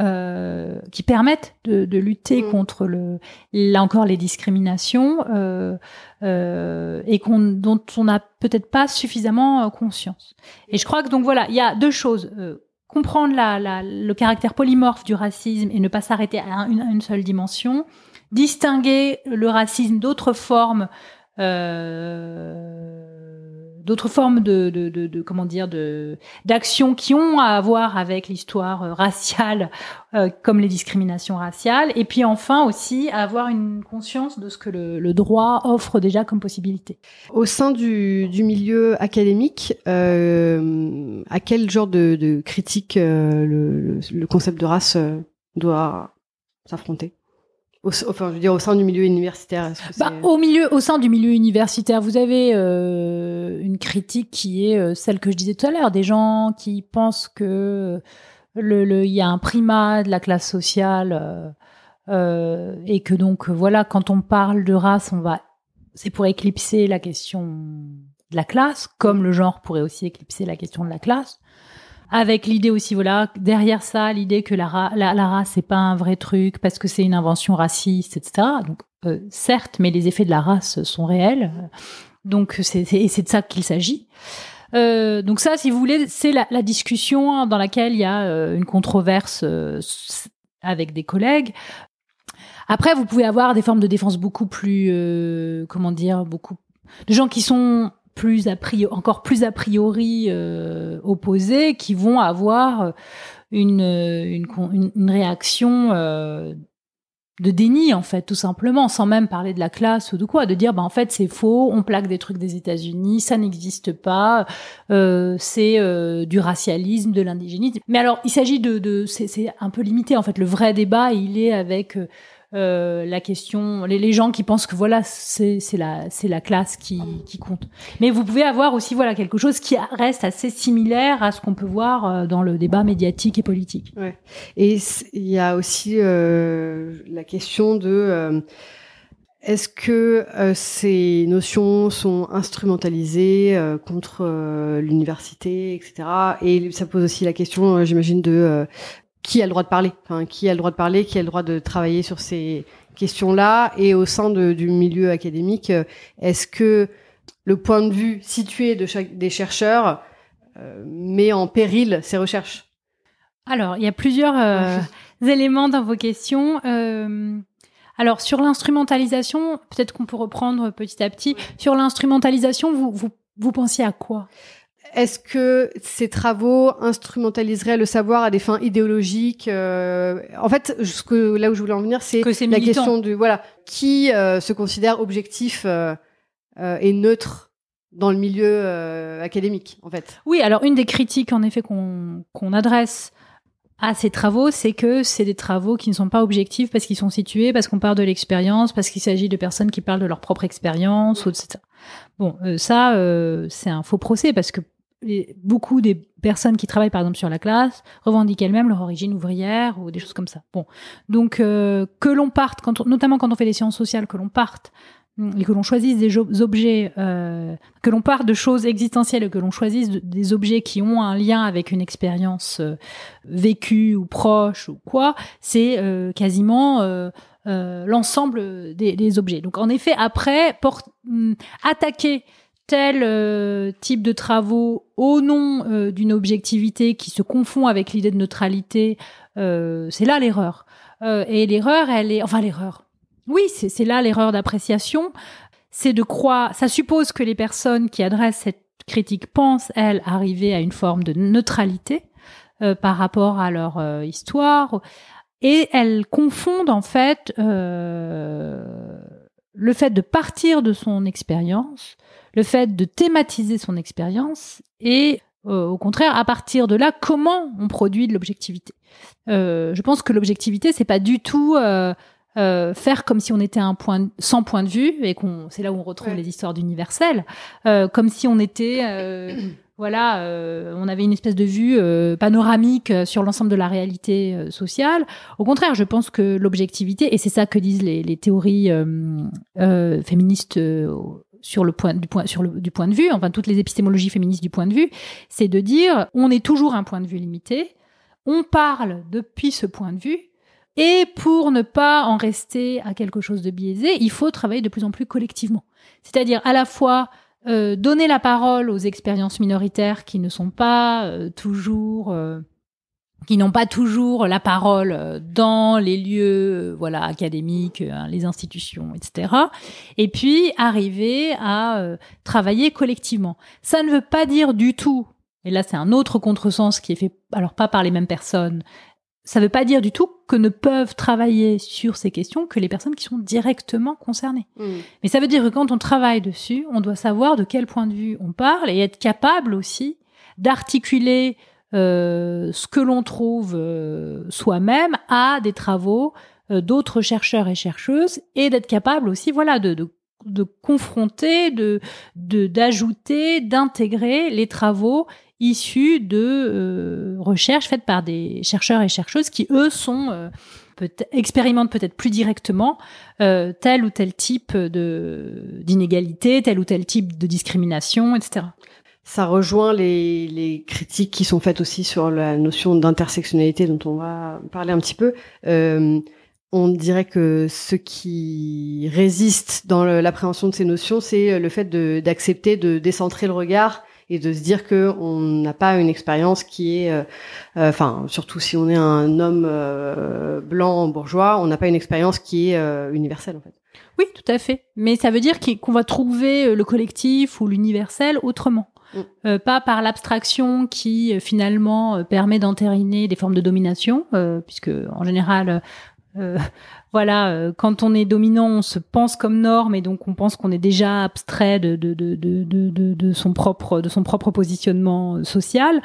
Speaker 3: euh, qui permettent de, de lutter mm. contre le là encore les discriminations euh, euh, et qu'on dont on n'a peut-être pas suffisamment euh, conscience. Et je crois que donc voilà, il y a deux choses euh, comprendre la, la, le caractère polymorphe du racisme et ne pas s'arrêter à, une, à, une, seule dimension, distinguer le racisme d'autres formes euh, d'autres formes de, de, de, de, comment dire de d'actions qui ont à voir avec l'histoire euh, raciale euh, comme les discriminations raciales. Et puis enfin aussi avoir une conscience de ce que le, le droit offre déjà comme possibilité.
Speaker 2: Au sein du, du milieu académique euh, à quel genre de, critique euh, le, le, concept de race doit s'affronter? Au, enfin, je veux dire, au sein du milieu universitaire.
Speaker 3: Bah, au milieu, au sein du milieu universitaire, vous avez euh, une critique qui est euh, celle que je disais tout à l'heure, des gens qui pensent que le, le, il y a un primat de la classe sociale euh, euh et que donc voilà, quand on parle de race, on va, c'est pour éclipser la question de la classe, comme le genre pourrait aussi éclipser la question de la classe avec l'idée aussi, voilà, derrière ça, l'idée que la, la, la race c'est pas un vrai truc parce que c'est une invention raciste, etc. Donc euh, certes, mais les effets de la race sont réels. Donc c'est c'est de ça qu'il s'agit. Euh, donc ça, si vous voulez, c'est la, la, discussion dans laquelle il y a euh, une controverse euh, avec des collègues. Après, vous pouvez avoir des formes de défense beaucoup plus, euh, comment dire, beaucoup de gens qui sont plus a priori, encore plus a priori euh, opposés qui vont avoir euh, une, une, une réaction euh, de déni en fait tout simplement sans même parler de la classe ou de quoi de dire bah en fait c'est faux on plaque des trucs des États-Unis ça n'existe pas euh, c'est euh, du racialisme de l'indigénisme. Mais alors il s'agit de, de c'est un peu limité en fait. Le vrai débat il est avec euh, la question, les, gens qui pensent que voilà, c'est la, la classe qui, qui compte. Mais vous pouvez avoir aussi voilà quelque chose qui reste assez similaire à ce qu'on peut voir euh, dans le débat médiatique et politique.
Speaker 2: Ouais. Et il y a aussi euh, la question de euh, est-ce que euh, ces notions sont instrumentalisées contre l'université, etc. Et ça pose aussi la question, j'imagine, de qui a le droit de parler, enfin, qui a le droit de parler, qui a le droit de travailler sur ces questions-là, et au sein de, du milieu académique, euh, est-ce que le point de vue situé de chaque, des chercheurs euh, met en péril ces recherches?
Speaker 3: Alors, il y a plusieurs euh, éléments dans vos questions. Euh, alors, sur l'instrumentalisation, peut-être qu'on peut reprendre petit à petit. Sur l'instrumentalisation, vous, vous, vous pensiez à quoi?
Speaker 2: Est-ce que ces travaux instrumentaliseraient le savoir à des fins idéologiques euh, En fait, ce que, là où je voulais en venir, c'est la question du voilà qui euh, se considère objectif euh, et neutre dans le milieu académique, en fait?
Speaker 3: Oui, alors une des critiques en effet qu'on qu'on adresse à ces travaux, c'est que c'est des travaux qui ne sont pas objectifs parce qu'ils sont situés, parce qu'on parle de l'expérience, parce qu'il s'agit de personnes qui parlent de leur propre expérience, etc. Bon, ça, c'est un faux procès parce que beaucoup des personnes qui travaillent par exemple sur la classe revendiquent elles-mêmes leur origine ouvrière ou des choses comme ça. Bon, donc euh, que l'on parte, quand notamment quand on fait des sciences sociales, que l'on parte hum, et que l'on choisisse des objets, euh, que l'on parte de choses existentielles et que l'on choisisse des objets qui ont un lien avec une expérience euh, vécue ou proche ou quoi, c'est quasiment l'ensemble des, des, objets. Donc en effet, après, hum, attaquer tel euh, type de travaux au nom euh, d'une objectivité qui se confond avec l'idée de neutralité, euh, c'est là l'erreur. et l'erreur, elle est, enfin l'erreur. Oui, c'est là l'erreur d'appréciation. C'est de croire, ça suppose que les personnes qui adressent cette critique pensent, elles, arriver à une forme de neutralité par rapport à leur histoire. Et elles confondent en fait le fait de partir de son expérience le fait de thématiser son expérience et euh, au contraire, à partir de là, comment on produit de l'objectivité. Euh, je pense que l'objectivité, c'est pas du tout euh, faire comme si on était un point sans point de vue et qu'on c'est là où on retrouve les histoires d'universel, comme si on était voilà, on avait une espèce de vue panoramique sur l'ensemble de la réalité sociale. Au contraire, je pense que l'objectivité, et c'est ça que disent les, les théories féministes sur le point du point sur le du point de vue, enfin toutes les épistémologies féministes du point de vue, c'est de dire on est toujours un point de vue limité, on parle depuis ce point de vue et pour ne pas en rester à quelque chose de biaisé, il faut travailler de plus en plus collectivement. C'est-à-dire à la fois euh, donner la parole aux expériences minoritaires qui ne sont pas euh, toujours euh, qui n'ont pas toujours la parole euh, dans les lieux euh, voilà académiques, euh, les institutions, etc. Et puis arriver à travailler collectivement. Ça ne veut pas dire du tout, et là c'est un autre contresens qui est fait alors pas par les mêmes personnes. Ça ne veut pas dire du tout que ne peuvent travailler sur ces questions que les personnes qui sont directement concernées. Mmh. Mais ça veut dire que quand on travaille dessus, on doit savoir de quel point de vue on parle et être capable aussi d'articuler euh, ce que l'on trouve euh, soi-même à des travaux euh, d'autres chercheurs et chercheuses et d'être capable aussi voilà de, de, de confronter de d'ajouter d'intégrer les travaux issus de recherches faites par des chercheurs et chercheuses qui eux sont peut expérimentent peut-être plus directement tel ou tel type de d'inégalité, tel ou tel type de discrimination, etc.
Speaker 2: Ça rejoint les, les, critiques qui sont faites aussi sur la notion d'intersectionnalité dont on va parler un petit peu. Euh, on dirait que ce qui résiste dans l'appréhension de ces notions, c'est le fait d'accepter de, décentrer le regard et de se dire que on n'a pas une expérience qui est, euh, euh, enfin, surtout si on est un homme euh, blanc bourgeois, on n'a pas une expérience qui est universelle en fait.
Speaker 3: Oui, tout à fait. Mais ça veut dire qu'on va trouver le collectif ou l'universel autrement. Mm. Euh, pas par l'abstraction qui euh, finalement euh, permet d'entériner des formes de domination, puisque en général, voilà, quand on est dominant, on se pense comme norme et donc on pense qu'on est déjà abstrait de, de, de, de, de, son propre de son propre positionnement social.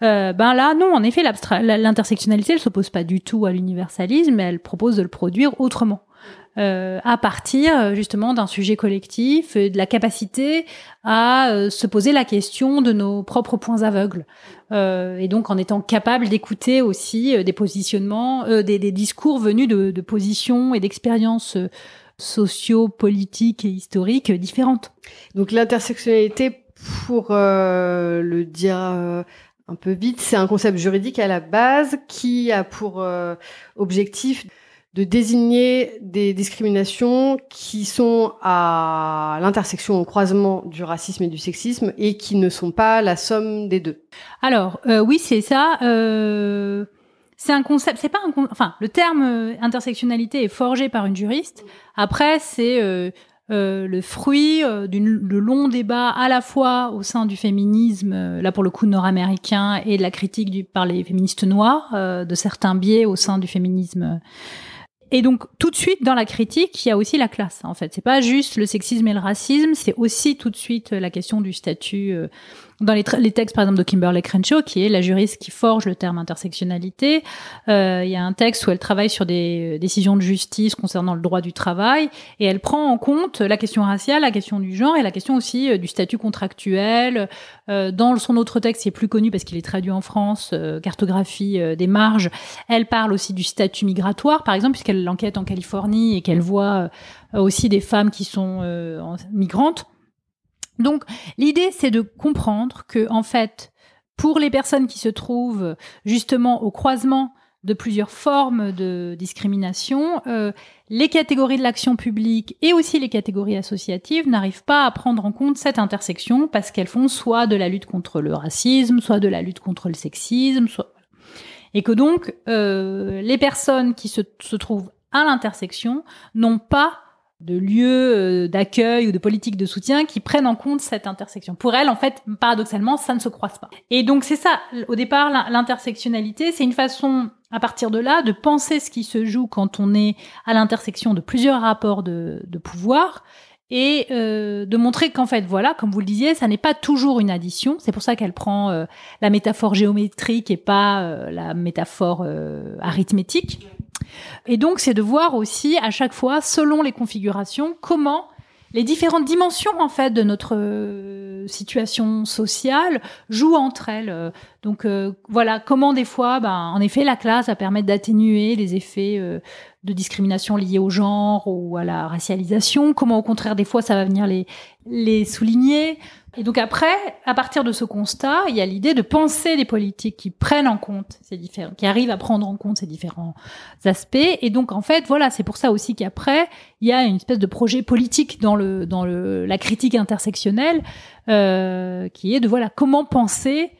Speaker 3: ben là, non, en effet, l'intersectionnalité, elle s'oppose pas du tout à l'universalisme, elle propose de le produire autrement. Euh, à partir euh, justement d'un sujet collectif, de la capacité à euh, se poser la question de nos propres points aveugles. et donc en étant capable d'écouter aussi des positionnements, des, des, discours venus de, de positions et d'expériences socio-politiques et historiques différentes.
Speaker 2: Donc l'intersectionnalité, pour le dire un peu vite, c'est un concept juridique à la base qui a pour objectif de désigner des discriminations qui sont à l'intersection, au croisement du racisme et du sexisme et qui ne sont pas la somme des deux.
Speaker 3: Alors euh, oui, c'est ça. Euh, c'est un concept. C'est pas un. Enfin, le terme euh, intersectionnalité est forgé par une juriste. Après, c'est euh, le fruit euh, de longs débats à la fois au sein du féminisme, euh, là pour le coup nord-américain, et de la critique du, par les féministes noirs, de certains biais au sein du féminisme. Et donc tout de suite dans la critique, il y a aussi la classe. En fait, c'est pas juste le sexisme et le racisme, c'est aussi tout de suite la question du statut dans les, textes, par exemple, de Kimberly Crenshaw, qui est la juriste qui forge le terme intersectionnalité, euh, il y a un texte où elle travaille sur des euh, décisions de justice concernant le droit du travail, et elle prend en compte la question raciale, la question du genre, et la question aussi euh, du statut contractuel. Dans son autre texte, qui est plus connu parce qu'il est traduit en France, cartographie des marges, elle parle aussi du statut migratoire, par exemple, puisqu'elle enquête en Californie et qu'elle voit aussi des femmes qui sont migrantes. Donc l'idée c'est de comprendre que en fait pour les personnes qui se trouvent justement au croisement de plusieurs formes de discrimination, euh, les catégories de l'action publique et aussi les catégories associatives n'arrivent pas à prendre en compte cette intersection parce qu'elles font soit de la lutte contre le racisme, soit de la lutte contre le sexisme, soit... et que donc euh, les personnes qui se, se trouvent à l'intersection n'ont pas de lieux euh, d'accueil ou de politiques de soutien qui prennent en compte cette intersection. Pour elle, en fait, paradoxalement, ça ne se croise pas. Et donc c'est ça, au départ, l'intersectionnalité, c'est une façon, à partir de là, de penser ce qui se joue quand on est à l'intersection de plusieurs rapports de, de pouvoir et euh, de montrer qu'en fait, voilà, comme vous le disiez, ça n'est pas toujours une addition. C'est pour ça qu'elle prend euh, la métaphore géométrique et pas euh, la métaphore arithmétique. Et donc, c'est de voir aussi à chaque fois, selon les configurations, comment les différentes dimensions en fait de notre euh, situation sociale jouent entre elles. Donc euh, voilà comment des fois, ben, en effet, la classe va permettre d'atténuer les effets euh, de discrimination liés au genre ou à la racialisation. Comment au contraire des fois ça va venir les les souligner. Et donc après, à partir de ce constat, il y a l'idée de penser des politiques qui prennent en compte ces différents, qui arrivent à prendre en compte ces différents aspects. Et donc en fait, voilà, c'est pour ça aussi qu'après, il y a une espèce de projet politique dans le dans le la critique intersectionnelle, euh, qui est de voilà comment penser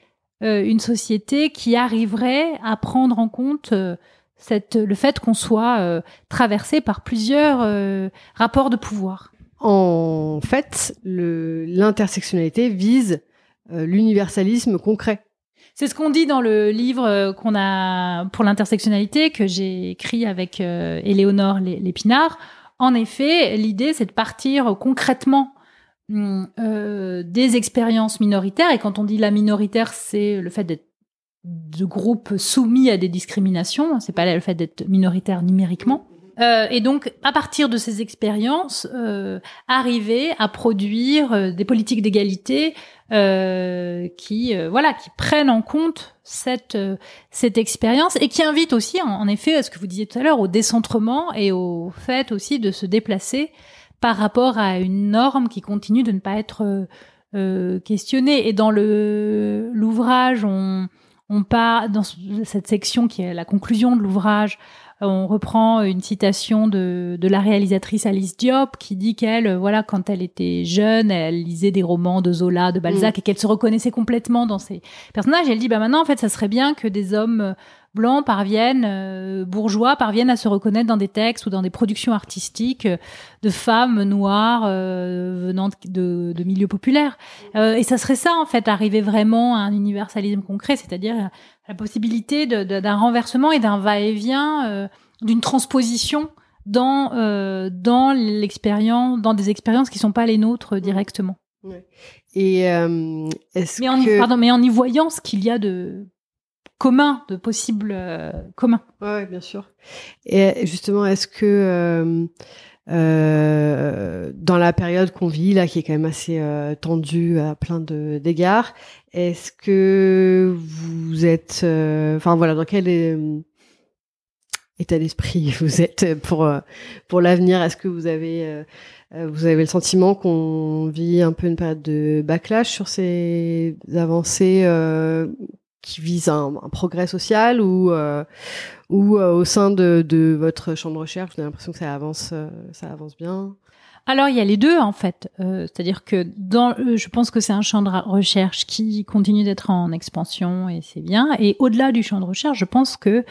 Speaker 3: euh, une société qui arriverait à prendre en compte euh, cette le fait qu'on soit traversé par plusieurs rapports de pouvoir.
Speaker 2: En fait, l'intersectionnalité vise euh, l'universalisme concret.
Speaker 3: C'est ce qu'on dit dans le livre euh, qu'on a pour l'intersectionnalité que j'ai écrit avec euh, Éléonore Lépinard. En effet, l'idée c'est de partir concrètement hum, euh, des expériences minoritaires. Et quand on dit la minoritaire, c'est le fait d'être de groupes soumis à des discriminations. C'est pas le fait d'être minoritaire numériquement. Euh, et donc, à partir de ces expériences, euh, arriver à produire euh, des politiques d'égalité euh, qui, euh, voilà, qui prennent en compte cette cette expérience et qui invitent aussi, en, effet, à ce que vous disiez tout à l'heure, au décentrement et au fait aussi de se déplacer par rapport à une norme qui continue de ne pas être questionnée. Et dans le l'ouvrage, on on part dans cette section qui est la conclusion de l'ouvrage on reprend une citation de, de la réalisatrice Alice Diop qui dit qu'elle, voilà, quand elle était jeune, elle lisait des romans de Zola, de Balzac mm. et qu'elle se reconnaissait complètement dans ces personnages. Elle dit, bah maintenant, en fait, ça serait bien que des hommes blancs parviennent, euh, bourgeois parviennent à se reconnaître dans des textes ou dans des productions artistiques euh, de femmes noires euh, venant de, de, milieux populaires. et ça serait ça, en fait, arriver vraiment à un universalisme concret, c'est-à-dire la possibilité d'un renversement et d'un va-et-vient, d'une transposition dans dans l'expérience, dans des expériences qui sont pas les nôtres directement.
Speaker 2: Et est-ce
Speaker 3: que... pardon, mais en y voyant ce qu'il y a de commun, de possibles euh, communs.
Speaker 2: Ouais, bien sûr. Et justement, est-ce que euh, euh, dans la période qu'on vit là, qui est quand même assez tendue à plein de d'égards, est-ce que vous êtes, enfin voilà, dans quel état d'esprit vous êtes pour pour l'avenir? Est-ce que vous avez vous avez le sentiment qu'on vit un peu une période de backlash sur ces avancées qui vise un, un, progrès social ou euh, ou euh, au sein de, de, votre champ de recherche, avez l'impression que ça avance, euh, ça avance bien?
Speaker 3: Alors il y a les deux en fait, c'est-à-dire que dans, je pense que c'est un champ de recherche qui continue d'être en expansion et c'est bien. Et au-delà du champ de recherche, je pense que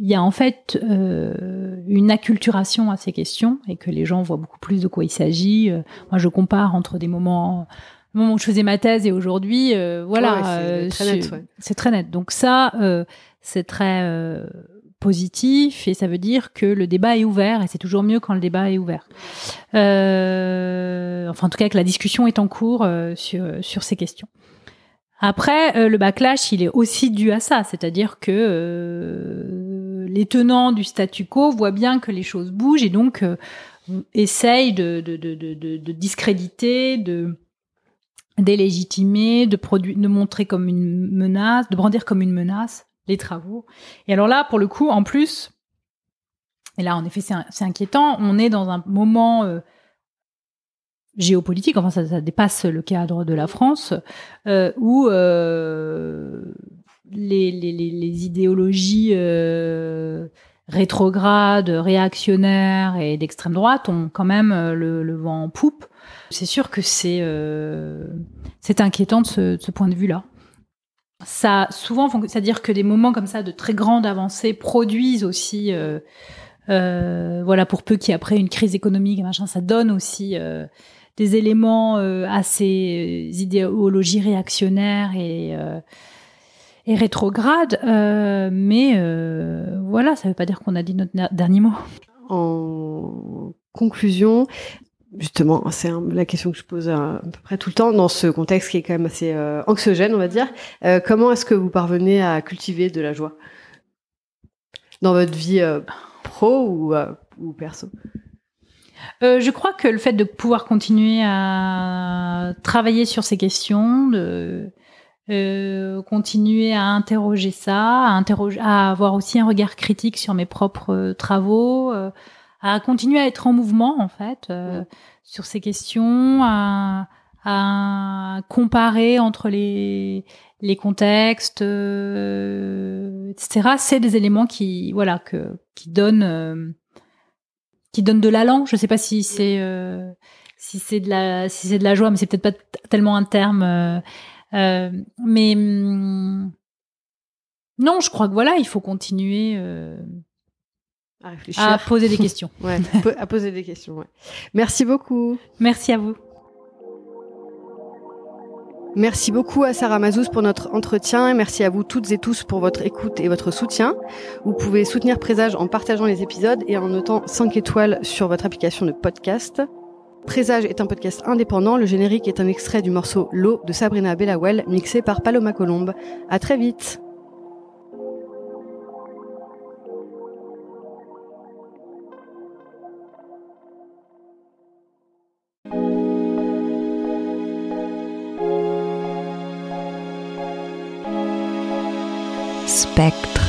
Speaker 3: il y a en fait euh, une acculturation à ces questions et que les gens voient beaucoup plus de quoi il s'agit. Euh, moi, je compare entre des moments, le moment où je faisais ma thèse et aujourd'hui, euh, voilà, c'est très, net. Donc ça, c'est très positif et ça veut dire que le débat est ouvert et c'est toujours mieux quand le débat est ouvert. enfin, en tout cas, que la discussion est en cours sur sur ces questions. Après, le backlash, il est aussi dû à ça, c'est-à-dire que les tenants du statu quo voient bien que les choses bougent et donc euh, essayent de, de, discréditer, de délégitimer, de, de montrer comme une menace, de brandir comme une menace les travaux. Et alors là, pour le coup, en plus, et là, en effet, c'est inquiétant, on est dans un moment euh, géopolitique, enfin, ça, dépasse le cadre de la France, euh, où les, les, les, idéologies euh, rétrogrades, réactionnaires et d'extrême droite ont quand même euh, le, vent en poupe. C'est sûr que c'est euh, inquiétant de ce, point de vue-là. Ça souvent, c'est-à-dire que des moments comme ça de très grande avancée produisent aussi, euh, euh, voilà, pour peu qu'il après une crise économique, machin, ça donne aussi des éléments à ces idéologies réactionnaires et et mais voilà, ça ne veut pas dire qu'on a dit notre dernier mot.
Speaker 2: En conclusion, justement, c'est la question que je pose à, peu près tout le temps dans ce contexte qui est quand même assez euh, anxiogène, on va dire. comment est-ce que vous parvenez à cultiver de la joie dans votre vie pro ou, perso?
Speaker 3: Je crois que le fait de pouvoir continuer à travailler sur ces questions, de, euh, continuer à interroger ça, à, avoir aussi un regard critique sur mes propres euh, travaux, euh, à continuer à être en mouvement en fait sur ces questions, à, à comparer entre les les contextes, etc. C'est des éléments qui voilà que qui donnent qui donnent de l'allant. Je sais pas si c'est si c'est de la si c'est de la joie, mais c'est peut-être pas tellement un terme euh, mais hum, non, je crois que voilà, il faut continuer euh, à, réfléchir. à poser des questions.
Speaker 2: ouais, à poser des questions. Ouais. Merci beaucoup.
Speaker 3: Merci à vous.
Speaker 2: Merci beaucoup à Sarah Mazouz pour notre entretien et merci à vous toutes et tous pour votre écoute et votre soutien. Vous pouvez soutenir Présage en partageant les épisodes et en notant 5 étoiles sur votre application de podcast. Présage est un podcast indépendant. Le générique est un extrait du morceau L'eau de Sabrina Bellawell, mixé par Paloma Colombe. À très vite!
Speaker 4: Spectrum.